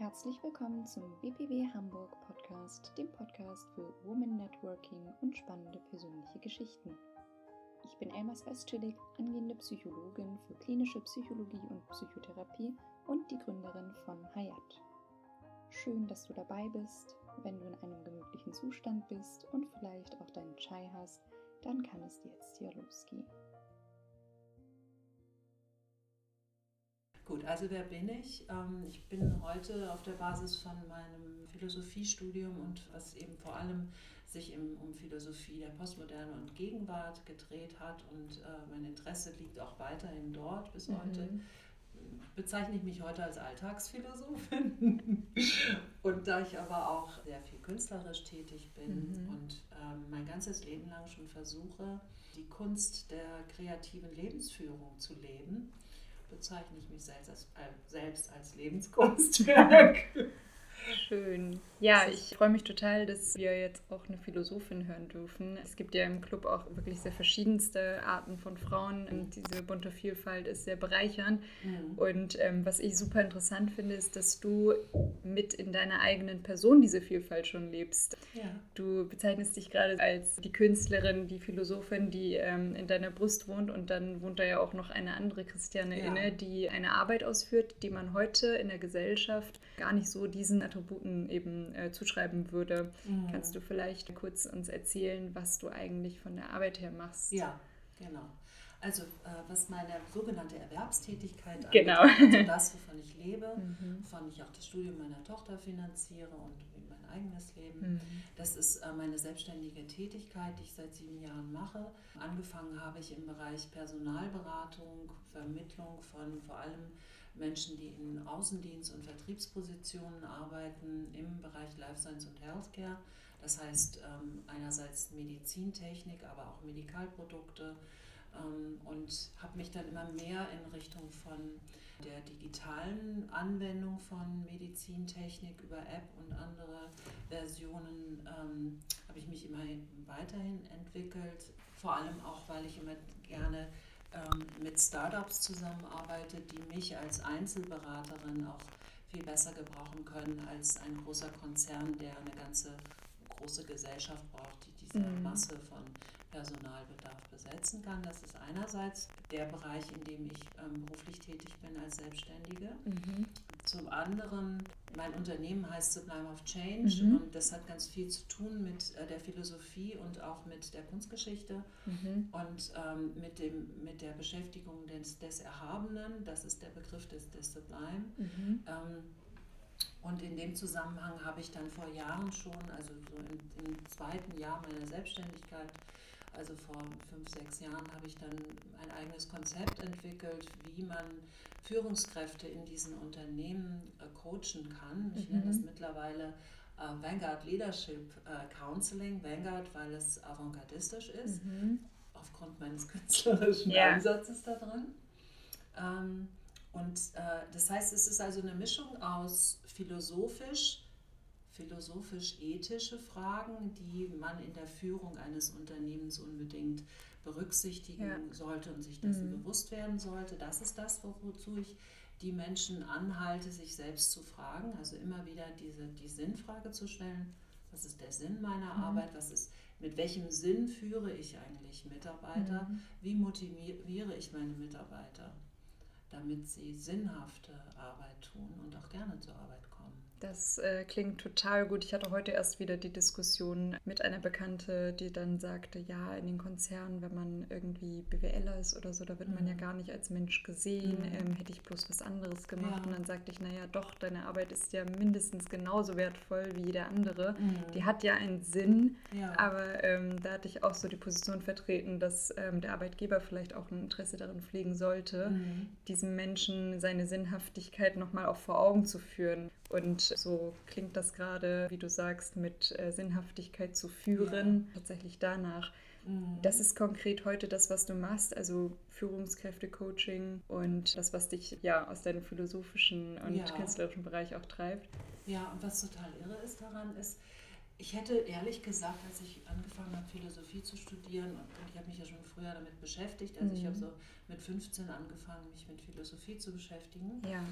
Herzlich willkommen zum BPW Hamburg Podcast, dem Podcast für Women Networking und spannende persönliche Geschichten. Ich bin Elmas Westschillig, angehende Psychologin für klinische Psychologie und Psychotherapie und die Gründerin von Hayat. Schön, dass du dabei bist. Wenn du in einem gemütlichen Zustand bist und vielleicht auch deinen Chai hast, dann kann es jetzt hier losgehen. Gut, also wer bin ich? Ähm, ich bin heute auf der Basis von meinem Philosophiestudium und was eben vor allem sich um Philosophie der Postmoderne und Gegenwart gedreht hat und äh, mein Interesse liegt auch weiterhin dort bis mhm. heute. Bezeichne ich mich heute als Alltagsphilosophin und da ich aber auch sehr viel künstlerisch tätig bin mhm. und ähm, mein ganzes Leben lang schon versuche, die Kunst der kreativen Lebensführung zu leben, bezeichne ich mich selbst als, äh, selbst als Lebenskunstwerk. Schön. Ja, ich freue mich total, dass wir jetzt auch eine Philosophin hören dürfen. Es gibt ja im Club auch wirklich sehr verschiedenste Arten von Frauen und diese bunte Vielfalt ist sehr bereichernd. Mhm. Und ähm, was ich super interessant finde, ist, dass du mit in deiner eigenen Person diese Vielfalt schon lebst. Ja. Du bezeichnest dich gerade als die Künstlerin, die Philosophin, die ähm, in deiner Brust wohnt und dann wohnt da ja auch noch eine andere Christiane ja. inne, die eine Arbeit ausführt, die man heute in der Gesellschaft gar nicht so diesen Attributen eben äh, zuschreiben würde. Mhm. Kannst du vielleicht kurz uns erzählen, was du eigentlich von der Arbeit her machst? Ja, genau. Also äh, was meine sogenannte Erwerbstätigkeit genau. angeht, also das, wovon ich lebe, mhm. wovon ich auch das Studium meiner Tochter finanziere und mein eigenes Leben, mhm. das ist äh, meine selbstständige Tätigkeit, die ich seit sieben Jahren mache. Angefangen habe ich im Bereich Personalberatung, Vermittlung von vor allem Menschen, die in Außendienst- und Vertriebspositionen arbeiten im Bereich Life Science und Healthcare. Das heißt ähm, einerseits Medizintechnik, aber auch Medikalprodukte ähm, und habe mich dann immer mehr in Richtung von der digitalen Anwendung von Medizintechnik über App und andere Versionen ähm, habe ich mich immer weiterhin entwickelt. Vor allem auch, weil ich immer gerne mit Startups zusammenarbeite, die mich als Einzelberaterin auch viel besser gebrauchen können als ein großer Konzern, der eine ganze große Gesellschaft braucht, die diese mhm. Masse von Personalbedarf besetzen kann. Das ist einerseits der Bereich, in dem ich ähm, beruflich tätig bin als Selbstständige. Mhm. Zum anderen, mein Unternehmen heißt Sublime of Change mhm. und das hat ganz viel zu tun mit äh, der Philosophie und auch mit der Kunstgeschichte mhm. und ähm, mit, dem, mit der Beschäftigung des, des Erhabenen. Das ist der Begriff des, des Sublime. Mhm. Ähm, und in dem Zusammenhang habe ich dann vor Jahren schon, also so im, im zweiten Jahr meiner Selbstständigkeit, also vor fünf, sechs Jahren habe ich dann ein eigenes Konzept entwickelt, wie man Führungskräfte in diesen Unternehmen äh, coachen kann. Ich mhm. nenne das mittlerweile äh, Vanguard Leadership äh, Counseling. Vanguard, weil es avantgardistisch ist, mhm. aufgrund meines künstlerischen ja. Ansatzes da drin. Ähm, und äh, das heißt, es ist also eine Mischung aus philosophisch, philosophisch-ethische Fragen, die man in der Führung eines Unternehmens unbedingt berücksichtigen ja. sollte und sich dessen mhm. bewusst werden sollte. Das ist das, wozu ich die Menschen anhalte, sich selbst zu fragen, also immer wieder diese, die Sinnfrage zu stellen. Was ist der Sinn meiner mhm. Arbeit? Was ist, mit welchem Sinn führe ich eigentlich Mitarbeiter? Mhm. Wie motiviere ich meine Mitarbeiter, damit sie sinnhafte Arbeit tun und auch gerne zur Arbeit das äh, klingt total gut. Ich hatte heute erst wieder die Diskussion mit einer Bekannte, die dann sagte, ja, in den Konzernen, wenn man irgendwie BWLer ist oder so, da wird mhm. man ja mhm. gar nicht als Mensch gesehen. Mhm. Ähm, hätte ich bloß was anderes gemacht. Ja. Und dann sagte ich, naja, doch, deine Arbeit ist ja mindestens genauso wertvoll wie jede andere. Mhm. Die hat ja einen Sinn. Ja. Aber ähm, da hatte ich auch so die Position vertreten, dass ähm, der Arbeitgeber vielleicht auch ein Interesse darin pflegen sollte, mhm. diesem Menschen seine Sinnhaftigkeit nochmal auch vor Augen zu führen. Und so klingt das gerade, wie du sagst, mit äh, Sinnhaftigkeit zu führen, ja. tatsächlich danach. Mhm. Das ist konkret heute das, was du machst, also Führungskräfte-Coaching und das, was dich ja aus deinem philosophischen und ja. künstlerischen Bereich auch treibt. Ja, und was total irre ist daran, ist, ich hätte ehrlich gesagt, als ich angefangen habe, Philosophie zu studieren, und, ich habe mich ja schon früher damit beschäftigt, also mhm. ich habe so mit 15 angefangen, mich mit Philosophie zu beschäftigen. Ja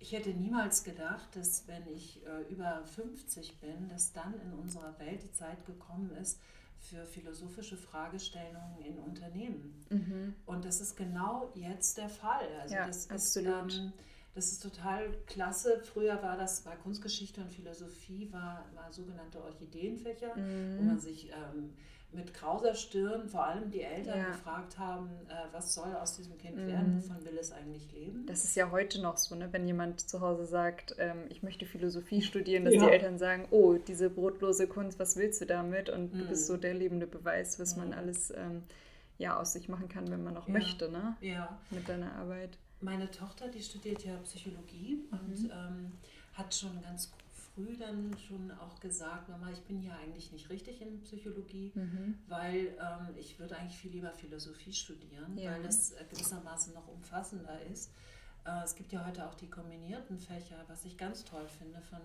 Ich hätte niemals gedacht, dass wenn ich äh, über 50 bin, dass dann in unserer Welt die Zeit gekommen ist für philosophische Fragestellungen in Unternehmen. Mhm. Und das ist genau jetzt der Fall. Also ja, das absolut. Ist, ähm, das ist total klasse. Früher war das bei Kunstgeschichte und Philosophie war, war sogenannte Orchideenfächer, mhm. wo man sich ähm, mit krauser Stirn vor allem die Eltern ja. gefragt haben, äh, was soll aus diesem Kind mhm. werden, wovon will es eigentlich leben. Das ist ja heute noch so, ne? wenn jemand zu Hause sagt, ähm, ich möchte Philosophie studieren, dass ja. die Eltern sagen, oh, diese brotlose Kunst, was willst du damit? Und mhm. du bist so mhm. der lebende Beweis, was man mhm. alles ähm, ja, aus sich machen kann, wenn man auch möchte, ne? Ja. Mit deiner Arbeit. Meine Tochter, die studiert ja Psychologie und mhm. ähm, hat schon ganz früh dann schon auch gesagt, Mama, ich bin ja eigentlich nicht richtig in Psychologie, mhm. weil ähm, ich würde eigentlich viel lieber Philosophie studieren, ja. weil das äh, gewissermaßen noch umfassender ist. Äh, es gibt ja heute auch die kombinierten Fächer, was ich ganz toll finde, von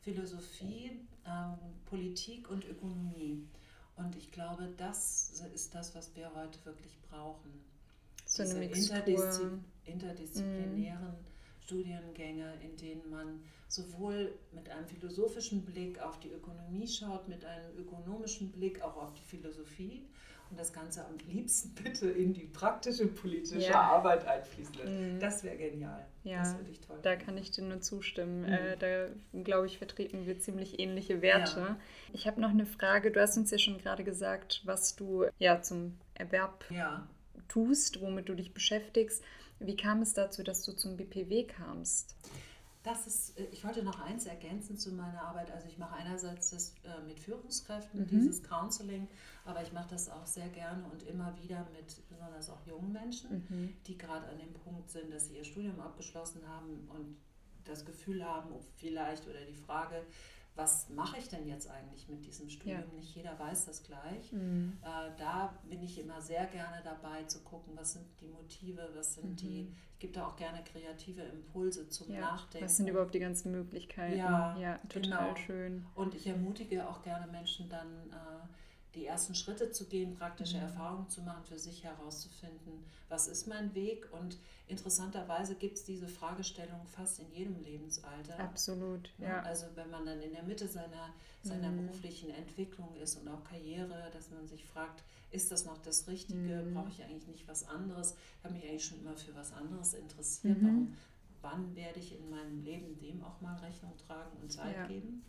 Philosophie, ähm, Politik und Ökonomie. Und ich glaube, das ist das, was wir heute wirklich brauchen. So Diese Interdiszi interdisziplinären mm. Studiengänge, in denen man sowohl mit einem philosophischen Blick auf die Ökonomie schaut, mit einem ökonomischen Blick auch auf die Philosophie und das Ganze am liebsten bitte in die praktische politische ja. Arbeit einfließen lässt. Mhm. Das wäre genial. Ja, das würde ich toll. Da kann ich dir nur zustimmen. Mhm. Äh, da glaube ich, vertreten wir ziemlich ähnliche Werte. Ja. Ich habe noch eine Frage. Du hast uns ja schon gerade gesagt, was du ja zum Erwerb ja. tust, womit du dich beschäftigst. Wie kam es dazu, dass du zum BPW kamst? Das ist, äh, ich wollte noch eins ergänzen zu meiner Arbeit. Also ich mache einerseits das äh, mit Führungskräften, mhm. dieses Counseling, aber ich mache das auch sehr gerne und immer wieder mit besonders auch jungen Menschen, mhm. die gerade an dem Punkt sind, dass sie ihr Studium abgeschlossen haben und das Gefühl haben, vielleicht oder die Frage, was mache ich denn jetzt eigentlich mit diesem Studium? Ja. Nicht jeder weiß das gleich. Mhm. Äh, da bin ich immer sehr gerne dabei zu gucken, was sind die Motive, was sind mhm. die, ich gebe da auch gerne kreative Impulse zum ja. Nachdenken. Was sind überhaupt die ganzen Möglichkeiten? Ja, ja total genau. schön. Und ich ermutige auch gerne Menschen dann, äh, die ersten Schritte zu gehen, praktische mhm. Erfahrungen zu machen, für sich herauszufinden, was ist mein Weg. Und interessanterweise gibt es diese Fragestellung fast in jedem Lebensalter. Absolut, ja. Also wenn man dann in der Mitte seiner, seiner mhm. beruflichen Entwicklung ist und auch Karriere, dass man sich fragt, ist das noch das Richtige? Mhm. Brauche ich eigentlich nicht was anderes? Ich habe mich eigentlich schon immer für was anderes interessiert. Mhm. Warum, wann werde ich in meinem Leben dem auch mal Rechnung tragen und Zeit ja. geben?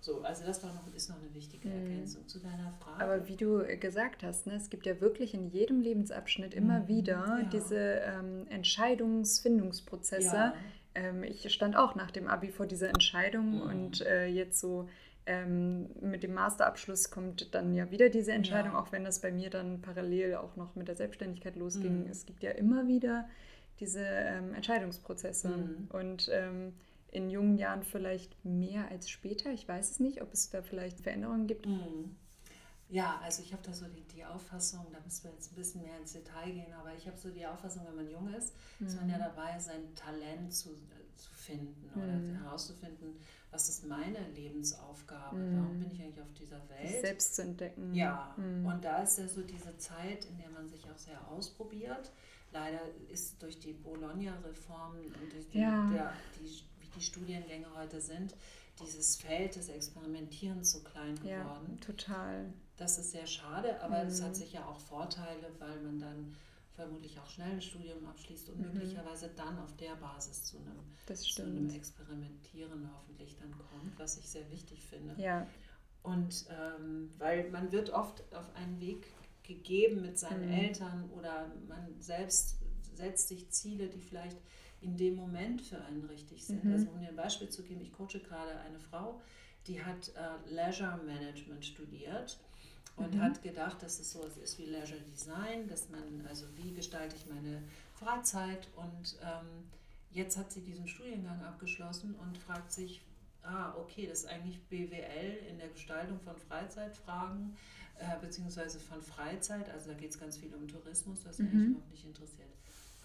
So, also das war noch, ist noch eine wichtige mhm. Ergänzung mhm. zu deiner Frage. Aber wie du äh, gesagt hast, ne, es gibt ja wirklich in jedem Lebensabschnitt immer mhm. wieder ja. diese ähm, Entscheidungsfindungsprozesse. Ja. Ähm, ich stand auch nach dem Abi vor dieser Entscheidung mhm. und äh, jetzt so ähm, mit dem Masterabschluss kommt dann ja wieder diese Entscheidung, ja. auch wenn das bei mir dann parallel auch noch mit der Selbstständigkeit losging. Mhm. Es gibt ja immer wieder diese ähm, Entscheidungsprozesse mhm. und ähm, in jungen Jahren vielleicht mehr als später. Ich weiß es nicht, ob es da vielleicht Veränderungen gibt. Mhm. Ja, also ich habe da so die, die Auffassung, da müssen wir jetzt ein bisschen mehr ins Detail gehen, aber ich habe so die Auffassung, wenn man jung ist, mhm. ist man ja mhm. dabei, sein Talent zu, äh, zu finden oder mhm. herauszufinden, was ist meine Lebensaufgabe, mhm. warum bin ich eigentlich auf dieser Welt. Sich selbst zu entdecken. Ja, mhm. und da ist ja so diese Zeit, in der man sich auch sehr ausprobiert. Leider ist durch die Bologna-Reform und durch die, ja. der, die die Studiengänge heute sind, dieses Feld des Experimentierens so klein geworden. Ja, total. Das ist sehr schade, aber mhm. es hat sicher auch Vorteile, weil man dann vermutlich auch schnell ein Studium abschließt und mhm. möglicherweise dann auf der Basis zu einem, zu einem Experimentieren hoffentlich dann kommt, was ich sehr wichtig finde. Ja. Und ähm, weil man wird oft auf einen Weg gegeben mit seinen mhm. Eltern oder man selbst setzt sich Ziele, die vielleicht in dem Moment für einen richtig sind. Mhm. Also um dir ein Beispiel zu geben, ich coache gerade eine Frau, die hat äh, Leisure Management studiert und mhm. hat gedacht, dass es so ist wie Leisure Design, dass man, also wie gestalte ich meine Freizeit und ähm, jetzt hat sie diesen Studiengang abgeschlossen und fragt sich, ah, okay, das ist eigentlich BWL in der Gestaltung von Freizeitfragen, äh, beziehungsweise von Freizeit, also da geht es ganz viel um Tourismus, was mhm. mich überhaupt nicht interessiert.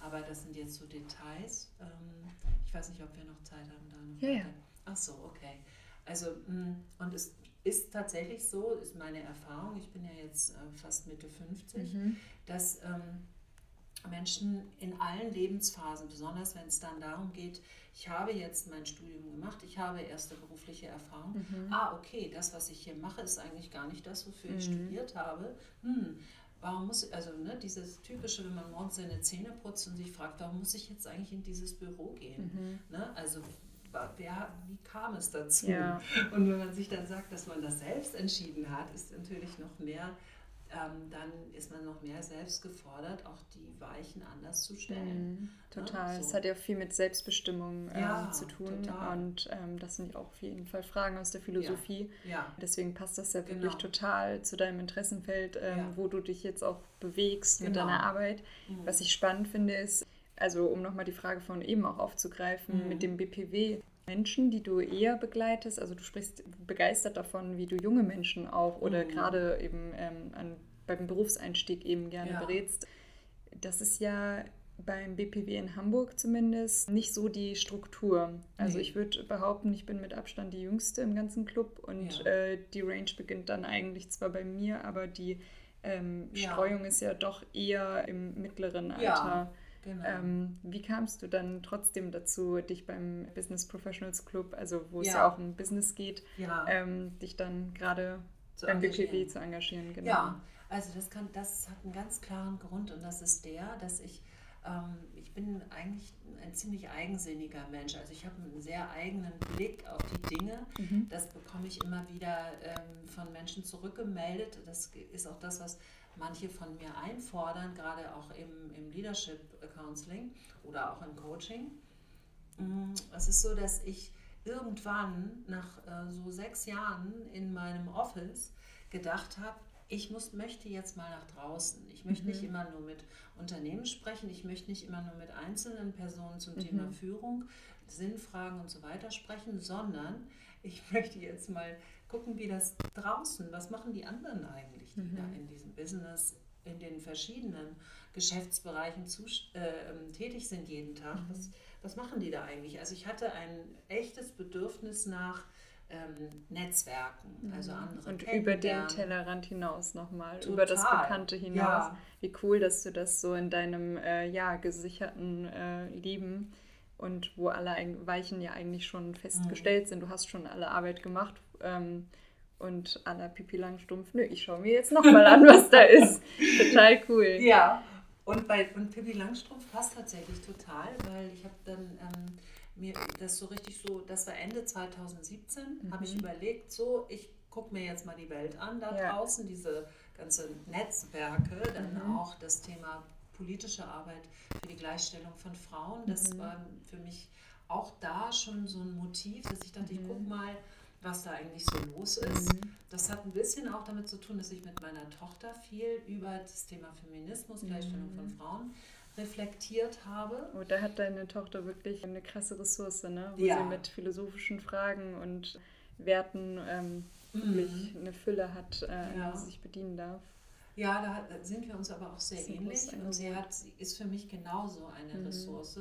Aber das sind jetzt so Details. Ähm, ich weiß nicht, ob wir noch Zeit haben da noch. Ja, ja. Ach so, okay. Also, mm, und es ist tatsächlich so, ist meine Erfahrung, ich bin ja jetzt äh, fast Mitte 50, mhm. dass ähm, Menschen in allen Lebensphasen, besonders wenn es dann darum geht, ich habe jetzt mein Studium gemacht, ich habe erste berufliche Erfahrung. Mhm. Ah, okay, das, was ich hier mache, ist eigentlich gar nicht das, wofür mhm. ich studiert habe. Hm, warum muss ich, also ne, dieses typische, wenn man morgens seine Zähne putzt und sich fragt, warum muss ich jetzt eigentlich in dieses Büro gehen? Mhm. Ne? Also wer, wie kam es dazu? Ja. Und wenn man sich dann sagt, dass man das selbst entschieden hat, ist natürlich noch mehr ähm, dann ist man noch mehr selbst gefordert, auch die Weichen anders zu stellen. Mhm, total. Es so. hat ja viel mit Selbstbestimmung ähm, ja, zu tun. Total. Und ähm, das sind ja auch auf jeden Fall Fragen aus der Philosophie. Ja. ja. Deswegen passt das ja genau. wirklich total zu deinem Interessenfeld, ähm, wo du dich jetzt auch bewegst genau. mit deiner Arbeit. Mhm. Was ich spannend finde, ist, also um nochmal die Frage von eben auch aufzugreifen, mhm. mit dem BPW. Menschen, die du eher begleitest? Also du sprichst begeistert davon, wie du junge Menschen auch oder mhm. gerade eben ähm, an, beim Berufseinstieg eben gerne ja. berätst. Das ist ja beim BPW in Hamburg zumindest nicht so die Struktur. Also nee. ich würde behaupten, ich bin mit Abstand die jüngste im ganzen Club und ja. äh, die Range beginnt dann eigentlich zwar bei mir, aber die ähm, ja. Streuung ist ja doch eher im mittleren Alter. Ja. Genau. Ähm, wie kamst du dann trotzdem dazu, dich beim Business Professionals Club, also wo es ja, auch um Business geht, ja. ähm, dich dann gerade beim BPW zu engagieren? Genau. Ja, also das, kann, das hat einen ganz klaren Grund und das ist der, dass ich, ich bin eigentlich ein ziemlich eigensinniger Mensch. Also ich habe einen sehr eigenen Blick auf die Dinge. Mhm. Das bekomme ich immer wieder ähm, von Menschen zurückgemeldet. Das ist auch das, was manche von mir einfordern, gerade auch im, im Leadership Counseling oder auch im Coaching. Mm, es ist so, dass ich irgendwann nach äh, so sechs Jahren in meinem Office gedacht habe, ich muss, möchte jetzt mal nach draußen. Ich möchte mhm. nicht immer nur mit Unternehmen sprechen, ich möchte nicht immer nur mit einzelnen Personen zum mhm. Thema Führung, Sinnfragen und so weiter sprechen, sondern ich möchte jetzt mal gucken, wie das draußen, was machen die anderen eigentlich, die mhm. da in diesem Business, in den verschiedenen Geschäftsbereichen zu, äh, tätig sind jeden Tag. Mhm. Was, was machen die da eigentlich? Also ich hatte ein echtes Bedürfnis nach ähm, Netzwerken, also mhm. andere. Und über den Tellerrand hinaus nochmal, über das Bekannte hinaus. Ja. Wie cool, dass du das so in deinem äh, ja, gesicherten äh, Leben und wo alle Weichen ja eigentlich schon festgestellt mhm. sind. Du hast schon alle Arbeit gemacht ähm, und aller Pipi Langstumpf. Nö, ich schaue mir jetzt nochmal an, was da ist. Total cool. Ja, und, bei, und Pippi Langstrumpf passt tatsächlich total, weil ich habe dann ähm, mir das so richtig so, das war Ende 2017, mhm. habe ich überlegt, so, ich gucke mir jetzt mal die Welt an da ja. draußen, diese ganzen Netzwerke, dann mhm. auch das Thema politische Arbeit für die Gleichstellung von Frauen. Das mhm. war für mich auch da schon so ein Motiv, dass ich dachte, ich gucke mhm. mal, was da eigentlich so los ist. Mhm. Das hat ein bisschen auch damit zu tun, dass ich mit meiner Tochter viel über das Thema Feminismus, Gleichstellung mhm. von Frauen reflektiert habe. Oh, da hat deine Tochter wirklich eine krasse Ressource, ne? wo ja. sie mit philosophischen Fragen und Werten ähm, wirklich mhm. eine Fülle hat, äh, ja. die sie sich bedienen darf. Ja, da sind wir uns aber auch sehr ähnlich und sie, hat, sie ist für mich genauso eine mhm. Ressource,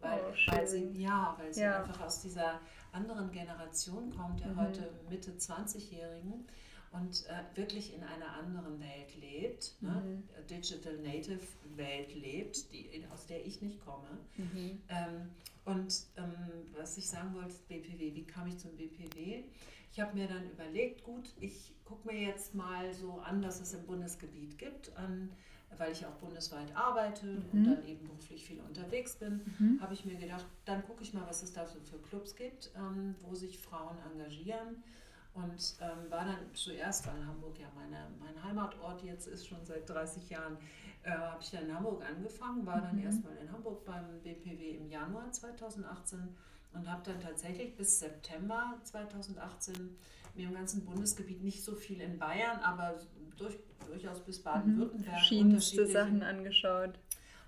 weil, oh, weil sie, ja, weil sie ja. einfach aus dieser anderen Generation kommt, der mhm. heute Mitte 20-Jährigen und äh, wirklich in einer anderen Welt lebt, ne? mhm. ne? Digital Native Welt lebt, die, aus der ich nicht komme. Mhm. Ähm, und ähm, was ich sagen wollte, BPW, wie kam ich zum BPW? Ich habe mir dann überlegt, gut, ich gucke mir jetzt mal so an, was es im Bundesgebiet gibt, an weil ich auch bundesweit arbeite mhm. und dann eben beruflich viel unterwegs bin, mhm. habe ich mir gedacht, dann gucke ich mal, was es da so für Clubs gibt, ähm, wo sich Frauen engagieren. Und ähm, war dann zuerst, weil Hamburg ja meine, mein Heimatort jetzt ist, schon seit 30 Jahren, äh, habe ich dann in Hamburg angefangen, war dann mhm. erstmal in Hamburg beim BPW im Januar 2018 und habe dann tatsächlich bis September 2018 mir im ganzen Bundesgebiet nicht so viel in Bayern, aber durch, durchaus bis Baden-Württemberg. Mhm. Verschiedenste Sachen angeschaut.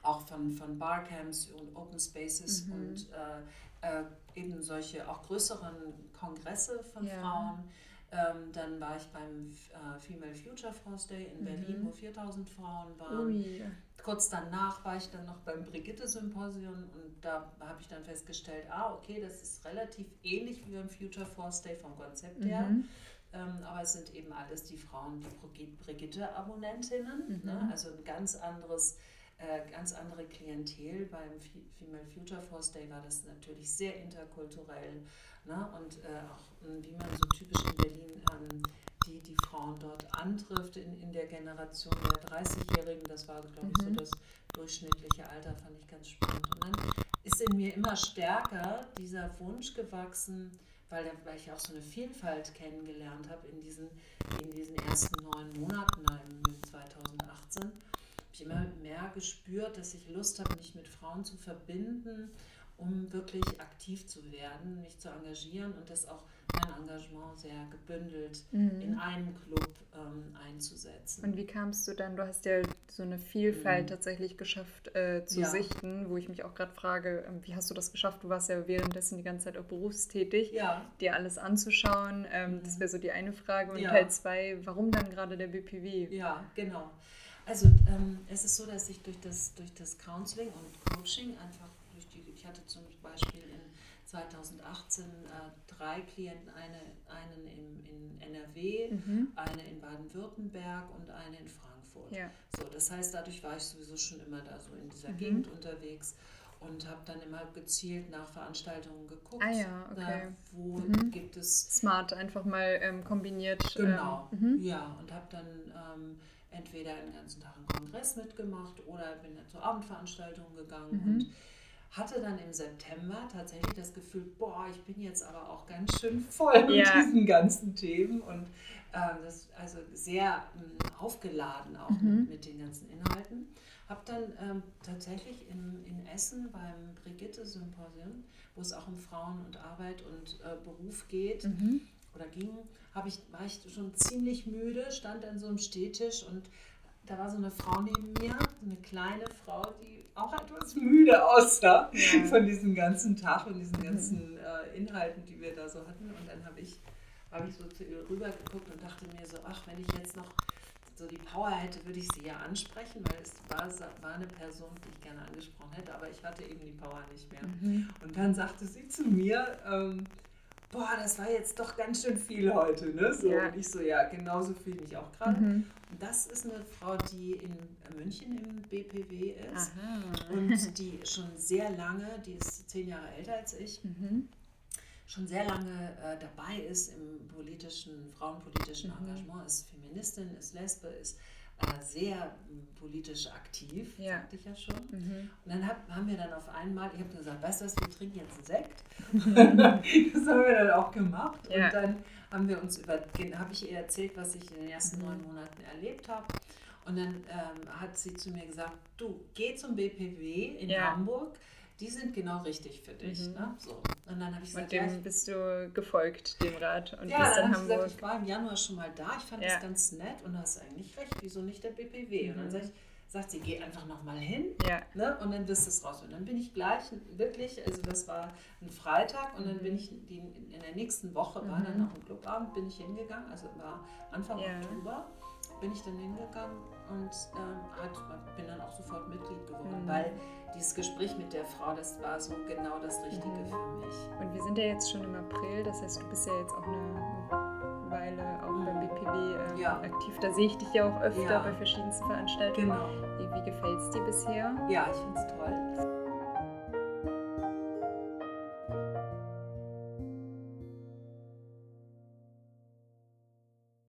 Auch von, von Barcamps und Open Spaces mhm. und äh, äh, eben solche auch größeren Kongresse von ja. Frauen. Ähm, dann war ich beim äh, Female Future Force Day in mhm. Berlin, wo 4000 Frauen waren. Ui. Kurz danach war ich dann noch beim Brigitte-Symposium und da habe ich dann festgestellt, ah, okay, das ist relativ ähnlich wie beim Future Force Day vom Konzept her. Mhm. Ähm, aber es sind eben alles die Frauen, die Brigitte-Abonnentinnen. Mhm. Ne? Also ein ganz anderes äh, ganz andere Klientel. Beim Female Future Force Day war das natürlich sehr interkulturell. Ne? Und äh, auch hm, wie man so typisch in Berlin ähm, die, die Frauen dort antrifft in, in der Generation der 30-Jährigen. Das war, glaube ich, mhm. so das durchschnittliche Alter, fand ich ganz spannend. Und dann ist in mir immer stärker dieser Wunsch gewachsen, weil, weil ich auch so eine Vielfalt kennengelernt habe in diesen, in diesen ersten neun Monaten im 2018, habe ich immer mehr gespürt, dass ich Lust habe, mich mit Frauen zu verbinden, um wirklich aktiv zu werden, mich zu engagieren und das auch mein Engagement sehr gebündelt mhm. in einem Club ähm, einzusetzen. Und wie kamst du dann, du hast ja so eine Vielfalt mhm. tatsächlich geschafft äh, zu ja. sichten, wo ich mich auch gerade frage, ähm, wie hast du das geschafft? Du warst ja währenddessen die ganze Zeit auch berufstätig, ja. dir alles anzuschauen. Ähm, mhm. Das wäre so die eine Frage. Und ja. Teil zwei, warum dann gerade der BPW? Ja, genau. Also ähm, es ist so, dass ich durch das, durch das Counseling und Coaching einfach durch die, ich hatte zum Beispiel in 2018 äh, drei Klienten, eine, einen im, in NRW, mhm. eine in Baden-Württemberg und eine in Frankfurt. Ja. So, das heißt, dadurch war ich sowieso schon immer da so in dieser mhm. Gegend unterwegs und habe dann immer gezielt nach Veranstaltungen geguckt. Ah ja, okay. Da, wo mhm. gibt es... Smart, einfach mal ähm, kombiniert. Genau, ähm, ja. Und habe dann ähm, entweder den ganzen Tag einen Kongress mitgemacht oder bin dann zur Abendveranstaltung gegangen mhm. und hatte dann im September tatsächlich das Gefühl, boah, ich bin jetzt aber auch ganz schön voll mit ja. diesen ganzen Themen und ähm, das also sehr ähm, aufgeladen auch mhm. mit, mit, den ganzen Inhalten. Habe dann ähm, tatsächlich in, in Essen beim Brigitte-Symposium, wo es auch um Frauen und Arbeit und äh, Beruf geht mhm. Oder ging, ich, war ich schon ziemlich müde, stand an so einem Stehtisch und da war so eine Frau neben mir, eine kleine Frau, die auch etwas müde aussah ja. von diesem ganzen Tag und diesen ganzen äh, Inhalten, die wir da so hatten. Und dann habe ich, hab ich so zu ihr rüber geguckt und dachte mir so, ach, wenn ich jetzt noch so die Power hätte, würde ich sie ja ansprechen, weil es war, war eine Person, die ich gerne angesprochen hätte, aber ich hatte eben die Power nicht mehr. Mhm. Und dann sagte sie zu mir, ähm, boah, das war jetzt doch ganz schön viel heute, ne? So, ja. Und ich so, ja, genauso fühle ich mich auch gerade. Mhm. Und das ist eine Frau, die in München im BPW ist Aha. und die schon sehr lange, die ist zehn Jahre älter als ich, mhm. schon sehr lange äh, dabei ist im politischen, frauenpolitischen mhm. Engagement, ist Feministin, ist Lesbe, ist äh, sehr politisch aktiv, ja. sagte ich ja schon. Mhm. Und dann hab, haben wir dann auf einmal, ich habe gesagt, weißt du was, wir trinken jetzt einen Sekt. das haben wir dann auch gemacht. Ja. Und dann haben wir uns über, habe ich ihr erzählt, was ich in den ersten mhm. neun Monaten erlebt habe. Und dann ähm, hat sie zu mir gesagt, du, geh zum BPW in ja. Hamburg die sind genau richtig für dich. Mhm. Ne? So. Und dann habe ich gesagt, dem ja, ich, bist du gefolgt, dem Rat. Und ja, dann habe ich gesagt, ich war im Januar schon mal da, ich fand ja. das ganz nett und hast eigentlich recht, wieso nicht der BPW? Mhm. Und dann mhm. sag ich, sagt sie, geh einfach nochmal hin ja. ne? und dann wirst du es raus. Und dann bin ich gleich wirklich, also das war ein Freitag und dann bin ich die, in der nächsten Woche, war dann mhm. noch ein Clubabend, bin ich hingegangen, also war Anfang ja. Oktober, bin ich dann hingegangen und ähm, hat, bin dann auch sofort Mitglied geworden, mhm. weil dieses Gespräch mit der Frau, das war so genau das Richtige mhm. für mich. Und wir sind ja jetzt schon im April, das heißt, du bist ja jetzt auch eine Weile auch beim BPW äh, ja. aktiv. Da sehe ich dich ja auch öfter ja. bei verschiedensten Veranstaltungen. Genau. Wie, wie gefällt es dir bisher? Ja, ich finde es toll.